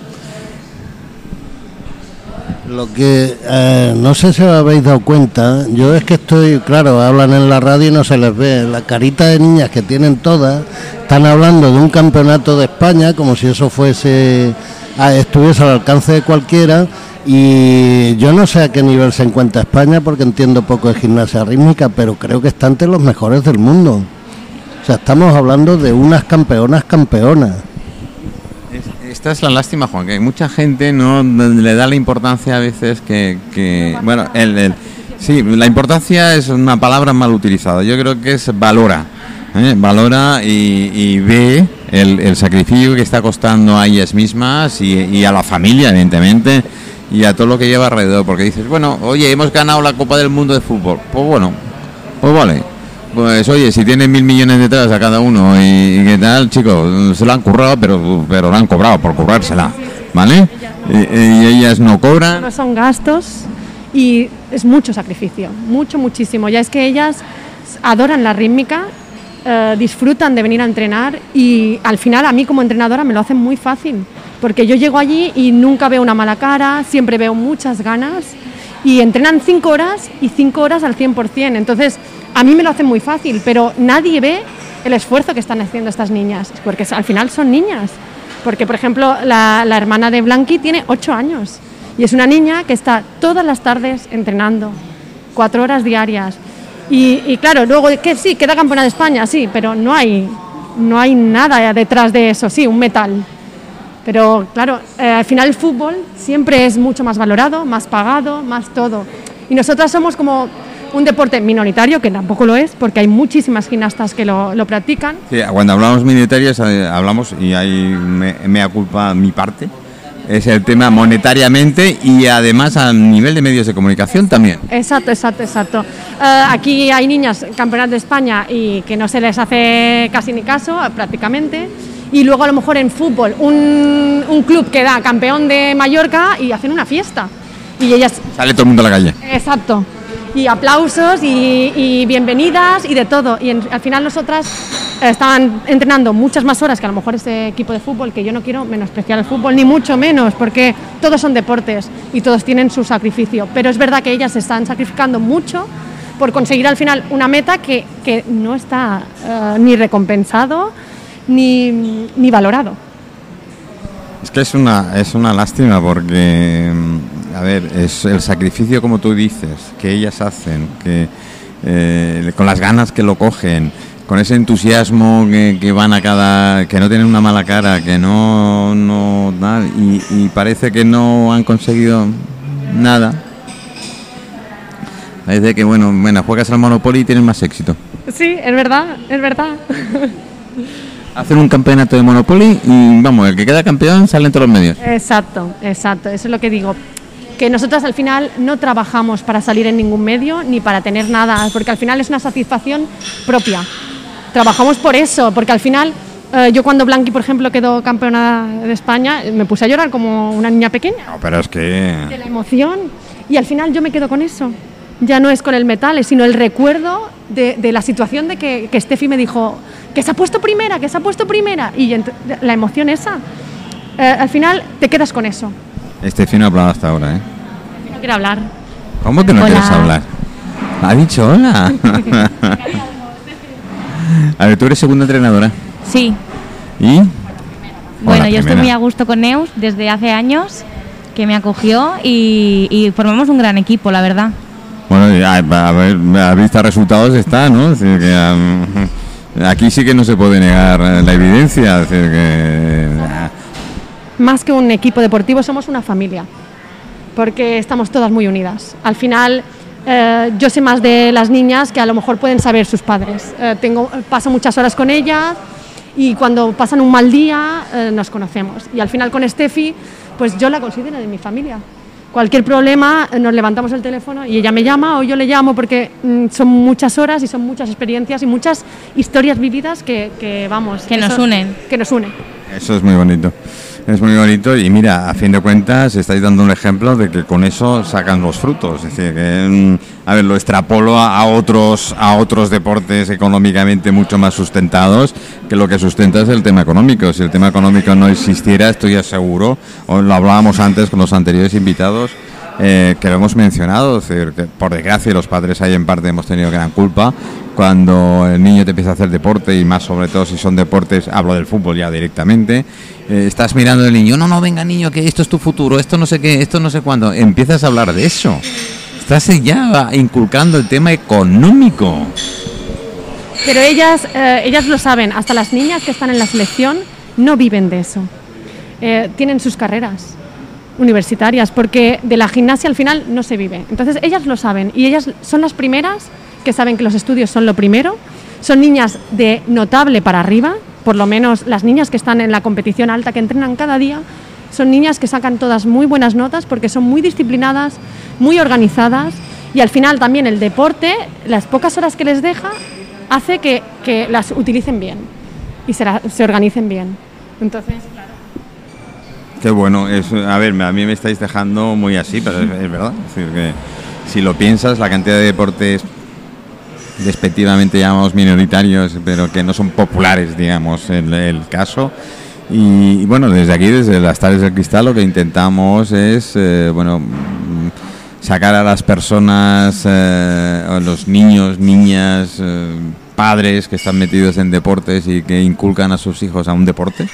Lo que eh, no sé si habéis dado cuenta, yo es que estoy, claro, hablan en la radio y no se les ve. La carita de niñas que tienen todas, están hablando de un campeonato de España como si eso fuese, ah, estuviese al alcance de cualquiera. Y yo no sé a qué nivel se encuentra España porque entiendo poco de gimnasia rítmica, pero creo que está entre los mejores del mundo. O sea, estamos hablando de unas campeonas campeonas.
Es- Esta es la lástima, Juan, que mucha gente no le da la importancia a veces que, bueno, el, sí, la importancia es una palabra mal utilizada. Yo creo que es valora, ¿eh? valora y, ve el, sacrificio que está costando a ellas mismas y a la familia, evidentemente, y a todo lo que lleva alrededor. Porque dices, bueno, oye, hemos ganado la Copa del Mundo de Fútbol. Pues bueno, pues vale. Pues oye, si tienen mil millones detrás a cada uno y, qué tal, chicos, se lo han currado, pero, pero lo han cobrado por currársela, ¿vale? Y, y ellas no cobran.
No son gastos y es mucho sacrificio, mucho, muchísimo. Ya es que ellas adoran la rítmica, eh, disfrutan de venir a entrenar y al final a mí como entrenadora me lo hacen muy fácil, porque yo llego allí y nunca veo una mala cara, siempre veo muchas ganas y entrenan cinco horas y cinco horas al 100%. Entonces, a mí me lo hacen muy fácil, pero nadie ve el esfuerzo que están haciendo estas niñas, porque al final son niñas. Porque, por ejemplo, la, hermana de Blanqui tiene ocho años y es una niña que está todas las tardes entrenando, cuatro horas diarias. Y, y claro, luego que sí, queda campeona de España, sí, pero no hay, no hay nada detrás de eso, sí, un metal. Pero claro, eh, al final el fútbol siempre es mucho más valorado, más pagado, más todo. Y nosotras somos como un deporte minoritario, que tampoco lo es, porque hay muchísimas gimnastas que lo, lo practican.
Sí, cuando hablamos militares eh, hablamos, y ahí me, me culpa mi parte, es el tema monetariamente y además a nivel de medios de comunicación también.
Exacto, exacto, exacto. Eh, aquí hay niñas campeonas de España y que no se les hace casi ni caso, prácticamente. Y luego a lo mejor en fútbol, un, un club que da campeón de Mallorca y hacen una fiesta. Y ellas
Sale todo el mundo a la calle.
Exacto. Y aplausos y, y bienvenidas y de todo. Y en- al final nosotras estaban entrenando muchas más horas que a lo mejor ese equipo de fútbol, que yo no quiero menospreciar el fútbol, ni mucho menos, porque todos son deportes y todos tienen su sacrificio. Pero es verdad que ellas se están sacrificando mucho por conseguir al final una meta que, que no está eh, ni recompensado ni, ni valorado.
Es que es una, es una lástima porque mm, a ver, es el sacrificio como tú dices, que ellas hacen, que eh, con las ganas que lo cogen, con ese entusiasmo que, van a cada, que no tienen una mala cara, que no, no y, y parece que no han conseguido nada. Parece que bueno, bueno, juegas al Monopoly y tienes más éxito.
Sí, es verdad, es verdad. (laughs)
Hacen un campeonato de Monopoly y vamos, el que queda campeón sale en todos los medios.
Exacto, exacto, eso es lo que digo. Que nosotras al final no trabajamos para salir en ningún medio ni para tener nada, porque al final es una satisfacción propia. Trabajamos por eso, porque al final eh, yo cuando Blanqui, por ejemplo, quedó campeona de España, me puse a llorar como una niña pequeña.
No, pero es que...
De la emoción. Y al final yo me quedo con eso ya no es con el metal, sino el recuerdo de, la situación de que, que Steffi me dijo que se ha puesto primera, que se ha puesto primera, y la emoción esa, eh, al final te quedas con eso.
Steffi no ha hablado hasta ahora, ¿eh?
No quiere hablar.
¿Cómo que no quieres hablar? Ha dicho hola. (laughs) a ver, tú eres segunda entrenadora.
Sí.
¿Y?
Bueno, yo estoy muy a gusto con Neus desde hace años, que me acogió y, y formamos un gran equipo, la verdad.
Bueno, a, ver, a vista resultados está, ¿no? Aquí sí que no se puede negar la evidencia. que,
Más que un equipo deportivo, somos una familia, porque estamos todas muy unidas. Al final, eh, yo sé más de las niñas que a lo mejor pueden saber sus padres. Eh, tengo, paso muchas horas con ellas y cuando pasan un mal día eh, nos conocemos. Y al final con Steffi, pues yo la considero de mi familia cualquier problema eh, nos levantamos el teléfono y ella me llama o yo le llamo porque mm, son muchas horas y son muchas experiencias y muchas historias vividas que, vamos
que nos unen.
que nos unen
eso es muy bonito es muy bonito y mira, a fin de cuentas estáis dando un ejemplo de que con eso sacan los frutos. Es decir, que mm, a ver, lo extrapolo a, otros a otros deportes económicamente mucho más sustentados, que lo que sustenta es el tema económico. Si el tema económico no existiera, estoy seguro, o lo hablábamos antes con los anteriores invitados, eh, que lo hemos mencionado, que por desgracia los padres ahí en parte hemos tenido gran culpa, cuando el niño te empieza a hacer deporte y más sobre todo si son deportes, hablo del fútbol ya directamente, eh, estás mirando al niño, no, no, venga niño, que esto es tu futuro, esto no sé qué, esto no sé cuándo, empiezas a hablar de eso. Estás ya inculcando el tema económico.
Pero ellas, eh, ellas lo saben, hasta las niñas que están en la selección no viven de eso. Eh, tienen sus carreras universitarias, porque de la gimnasia al final no se vive. Entonces ellas lo saben y ellas son las primeras que saben que los estudios son lo primero. Son niñas de notable para arriba, por lo menos las niñas que están en la competición alta, que entrenan cada día, son niñas que sacan todas muy buenas notas porque son muy disciplinadas, muy organizadas y al final también el deporte, las pocas horas que les deja, hace que, las utilicen bien y se, se organicen bien. Entonces.
Bueno, a ver, a mí me estáis dejando muy así, pero es, verdad. Es decir, que si lo piensas, la cantidad de deportes despectivamente llamamos minoritarios, pero que no son populares, digamos, en el caso. Y, bueno, desde aquí, desde las Tales del Cristal, lo que intentamos es, eh, bueno, sacar a las personas, eh, a los niños, niñas, eh, padres que están metidos en deportes y que inculcan a sus hijos a un deporte.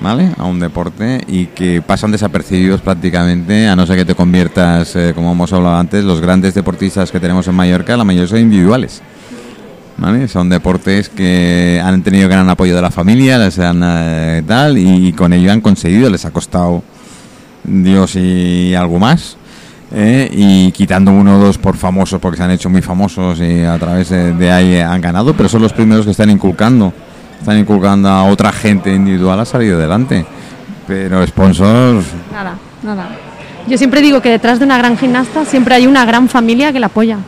¿Vale? A un deporte y que pasan desapercibidos prácticamente, a no ser que te conviertas, como hemos hablado antes, los grandes deportistas que tenemos en Mallorca, la mayoría son individuales. Son deportes que han tenido gran apoyo de la familia, les han eh, tal, y, con ello han conseguido, les ha costado Dios y algo más. Eh, y quitando uno o dos por famosos, porque se han hecho muy famosos y a través de, ahí han ganado, pero son los primeros que están inculcando, están inculcando a otra gente individual a salir adelante. Pero sponsors.
Nada, nada. Yo siempre digo que detrás de una gran gimnasta siempre hay una gran familia que la apoya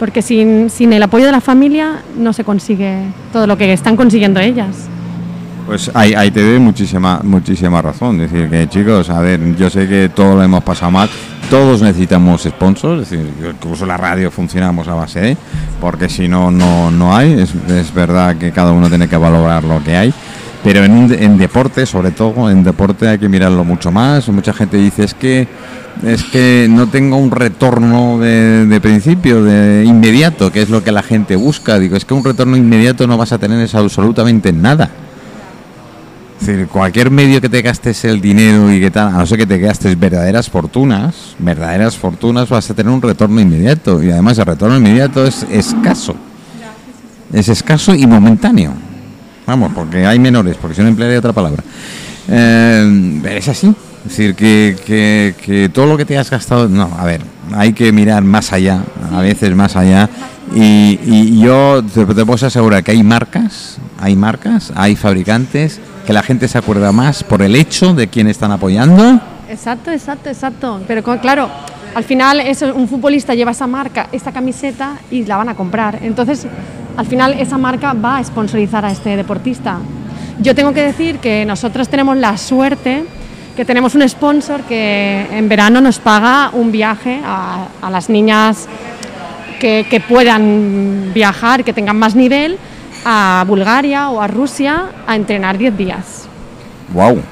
porque sin, sin el apoyo de la familia no se consigue todo lo que están consiguiendo ellas.
Pues ahí, ahí te doy muchísima, muchísima razón. Es decir, que chicos, a ver, yo sé que todo lo hemos pasado mal, todos necesitamos sponsors, es decir, incluso la radio funcionamos a base de, porque si no, no, no hay. Es, verdad que cada uno tiene que valorar lo que hay. Pero en, en deporte, sobre todo, en deporte hay que mirarlo mucho más. Mucha gente dice es que es que no tengo un retorno de, principio, de inmediato, que es lo que la gente busca. Digo, es que un retorno inmediato no vas a tener es absolutamente nada. Es decir, cualquier medio que te gastes el dinero y que tal, a no ser que te gastes verdaderas fortunas, verdaderas fortunas vas a tener un retorno inmediato. Y además el retorno inmediato es escaso. Es escaso y momentáneo. Vamos, porque hay menores, porque si no emplearía otra palabra. Eh, es así. Es decir, que, que, todo lo que te has gastado, no, a ver, hay que mirar más allá, a veces más allá. Y, y yo te, te puedo asegurar que hay marcas, hay marcas, hay fabricantes que la gente se acuerda más por el hecho de quién están apoyando.
Exacto, exacto, exacto. Pero claro, al final eso, un futbolista lleva esa marca, esta camiseta y la van a comprar. Entonces, al final esa marca va a sponsorizar a este deportista. Yo tengo que decir que nosotros tenemos la suerte que tenemos un sponsor que en verano nos paga un viaje a, las niñas que, que, puedan viajar, que tengan más nivel, a Bulgaria o a Rusia a entrenar 10 días.
¡Wow!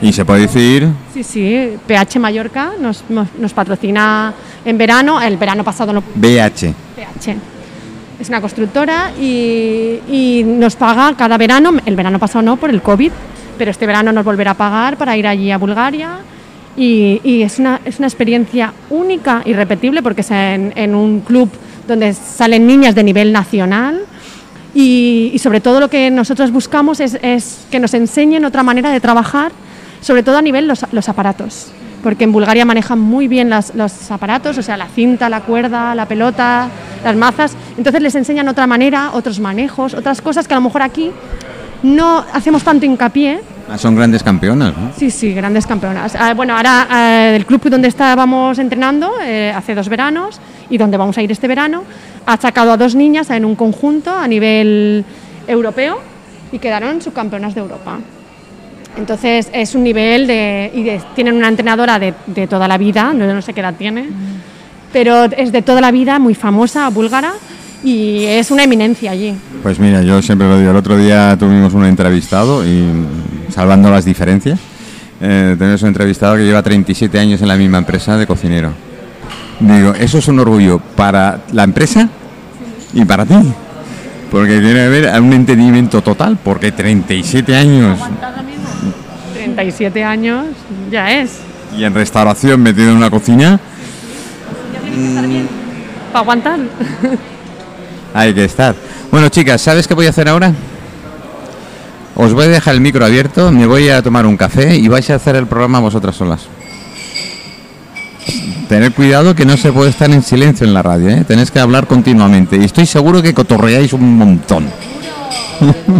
¿Y se puede decir?
Sí, sí, PH Mallorca nos, nos, patrocina en verano, el verano pasado no...
BH.
BH. Es una constructora y, y nos paga cada verano, el verano pasado no por el COVID, pero este verano nos volverá a pagar para ir allí a Bulgaria y, es, una, es, una, experiencia única y repetible porque es en, un club donde salen niñas de nivel nacional y, sobre todo lo que nosotros buscamos es, que nos enseñen otra manera de trabajar, sobre todo a nivel los, los aparatos, porque en Bulgaria manejan muy bien los aparatos, o sea, la cinta, la cuerda, la pelota, las mazas, entonces les enseñan otra manera, otros manejos, otras cosas que a lo mejor aquí no hacemos tanto hincapié.
Ah, son grandes campeonas, ¿no?
Sí, sí, grandes campeonas. Ah, bueno, ahora eh, el club donde estábamos entrenando eh, hace dos veranos y donde vamos a ir este verano ha sacado a dos niñas en un conjunto a nivel europeo y quedaron subcampeonas de Europa. Entonces es un nivel de, y tienen una entrenadora de, de toda la vida, no, no sé qué edad tiene, pero es de toda la vida, muy famosa, búlgara, y es una eminencia allí.
Pues mira, yo siempre lo digo, el otro día tuvimos un entrevistado y salvando las diferencias, eh, tenemos un entrevistado que lleva 37 años en la misma empresa de cocinero. Digo, eso es un orgullo para la empresa y para ti, porque tiene que haber un entendimiento total, porque 37 años...
37 años ya es.
Y en restauración metido en una cocina...
Para aguantar. (laughs)
Hay que estar. Bueno, chicas, ¿sabes qué voy a hacer ahora? Os voy a dejar el micro abierto, me voy a tomar un café y vais a hacer el programa vosotras solas. Tener cuidado que no se puede estar en silencio en la radio, ¿eh? tenéis que hablar continuamente y estoy seguro que cotorreáis un montón. (laughs)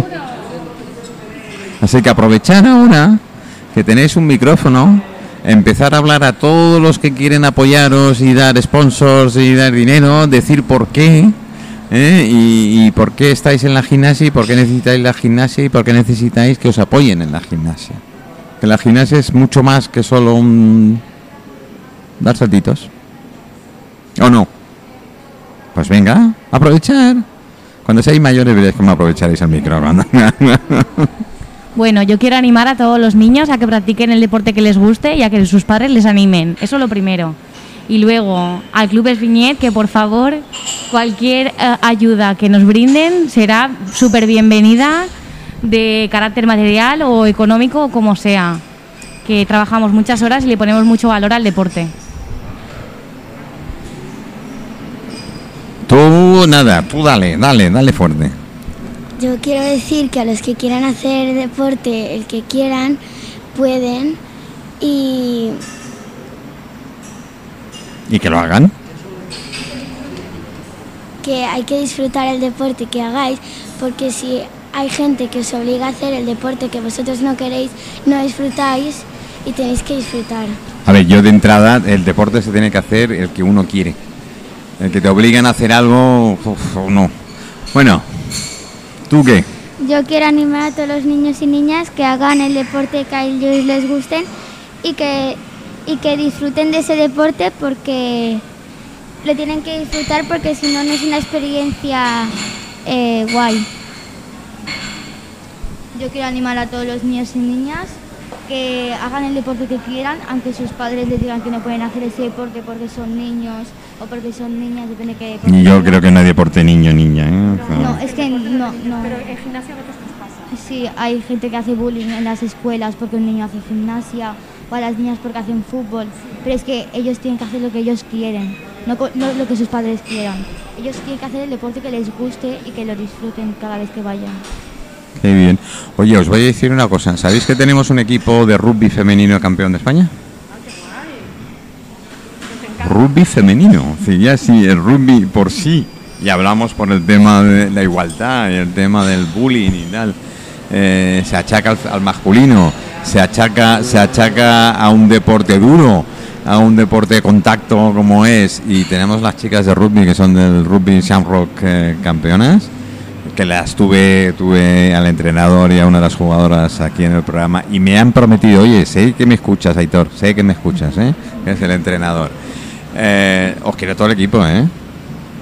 Así que aprovechar ahora que tenéis un micrófono, empezar a hablar a todos los que quieren apoyaros y dar sponsors y dar dinero, decir por qué ¿eh? y, por qué estáis en la gimnasia y por qué necesitáis la gimnasia y por qué necesitáis que os apoyen en la gimnasia. Que la gimnasia es mucho más que solo un dar saltitos. ¿O no? Pues venga, aprovechar. Cuando seáis mayores veréis cómo aprovecharéis el micrófono. (laughs)
Bueno, yo quiero animar a todos los niños a que practiquen el deporte que les guste y a que sus padres les animen. Eso es lo primero. Y luego al Club Esviñet que por favor cualquier eh, ayuda que nos brinden será súper bienvenida de carácter material o económico o como sea. Que trabajamos muchas horas y le ponemos mucho valor al deporte.
Tú nada, tú dale, dale, dale fuerte.
Yo quiero decir que a los que quieran hacer deporte, el que quieran, pueden y
¿Y que lo hagan?
Que hay que disfrutar el deporte que hagáis, porque si hay gente que os obliga a hacer el deporte que vosotros no queréis, no disfrutáis y tenéis que disfrutar.
A ver, yo de entrada, el deporte se tiene que hacer el que uno quiere. El que te obligan a hacer algo, no. Bueno, ¿tú qué?
Yo quiero animar a todos los niños y niñas que hagan el deporte que a ellos les gusten y que y que disfruten de ese deporte porque lo tienen que disfrutar porque si no no es una experiencia eh, guay.
Yo quiero animar a todos los niños y niñas que hagan el deporte que quieran, aunque sus padres les digan que no pueden hacer ese deporte porque son niños o porque son niñas, depende
que... Yo creo que nadie deporte niño niña. ¿eh?
No, es que no, no.
Pero en gimnasia a veces pasa.
Sí, hay gente que hace bullying en las escuelas porque un niño hace gimnasia o a las niñas porque hacen fútbol, pero es que ellos tienen que hacer lo que ellos quieren, no, co- no lo que sus padres quieran. Ellos tienen que hacer el deporte que les guste y que lo disfruten cada vez que vayan.
Qué bien. Oye, os voy a decir una cosa. ¿Sabéis que tenemos un equipo de rugby femenino campeón de España? Rugby femenino. Sí, ya sí, el rugby por sí. Y hablamos por el tema de la igualdad y el tema del bullying y tal. Eh, se achaca al, masculino, se achaca, se achaca a un deporte duro, a un deporte de contacto como es. Y tenemos las chicas de rugby que son del rugby Shamrock eh, campeonas que las tuve, tuve al entrenador y a una de las jugadoras aquí en el programa y me han prometido, oye, sé que me escuchas, Aitor, sé que me escuchas, ¿eh? que es el entrenador. Eh, os quiero todo el equipo, ¿eh?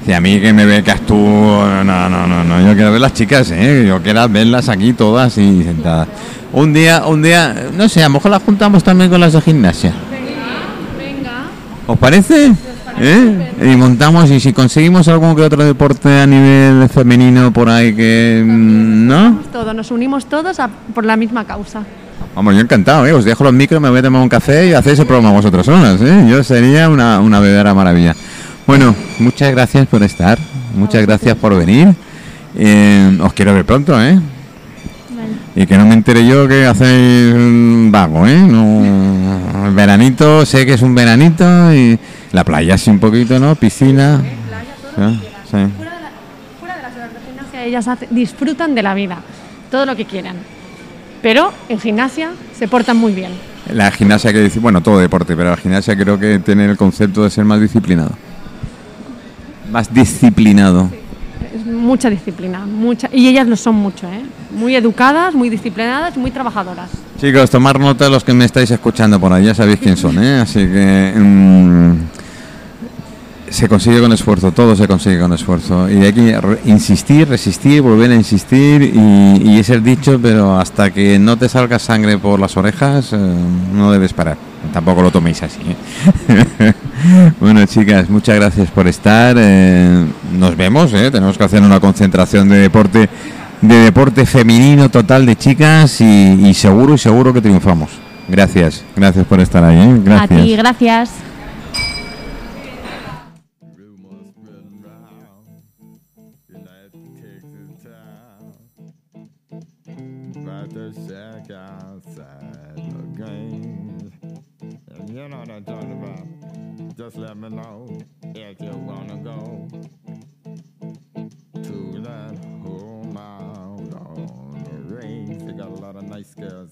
Si a mí que me becas tú, no, no, no, no, yo quiero ver las chicas, ¿eh? Yo quiero verlas aquí todas y sentadas. Un día, un día, no sé, a lo mejor las juntamos también con las de gimnasia. ¿Os parece? ¿Eh? Y montamos y si conseguimos algún que otro deporte a nivel femenino por ahí que mm, no,
Todos, nos unimos todos a- por la misma causa.
vamos, yo encantado, ¿eh? os dejo los micros, me voy a tomar un café y hacéis el programa vosotros solas, ¿eh? yo sería una, una verdadera maravilla. Bueno, muchas gracias por estar, muchas gracias por venir, Eh, os quiero ver pronto, ¿eh? Y que no me entere yo que hacéis vago, ¿eh? No, el veranito, sé que es un veranito y la playa sí un poquito, ¿no? Piscina. Sí, sí.
Fuera de las horas de gimnasia, ellas hace- disfrutan de la vida, todo lo que quieran. Pero en gimnasia se portan muy bien.
La gimnasia que dice, bueno, todo deporte, pero la gimnasia creo que tiene el concepto de ser más disciplinado. Más disciplinado.
Es mucha disciplina, mucha y ellas lo son mucho, ¿eh? Muy educadas, muy disciplinadas, muy trabajadoras.
Chicos, tomar nota los que me estáis escuchando por ahí, ya sabéis quién son, ¿eh? Así que mm, se consigue con esfuerzo, todo se consigue con esfuerzo. Y hay que insistir, resistir, volver a insistir y, y es el dicho, pero hasta que no te salga sangre por las orejas, eh, no debes parar. Tampoco lo toméis así. ¿eh? (laughs) bueno, chicas, muchas gracias por estar. eh, nos vemos, ¿eh? tenemos que hacer una concentración de deporte de deporte femenino total de chicas y, y seguro y seguro que triunfamos. Gracias, gracias por estar ahí. ¿eh? Gracias.
A ti, gracias.
Just let me know if you wanna go to that home out on the range. They got a lot of nice girls.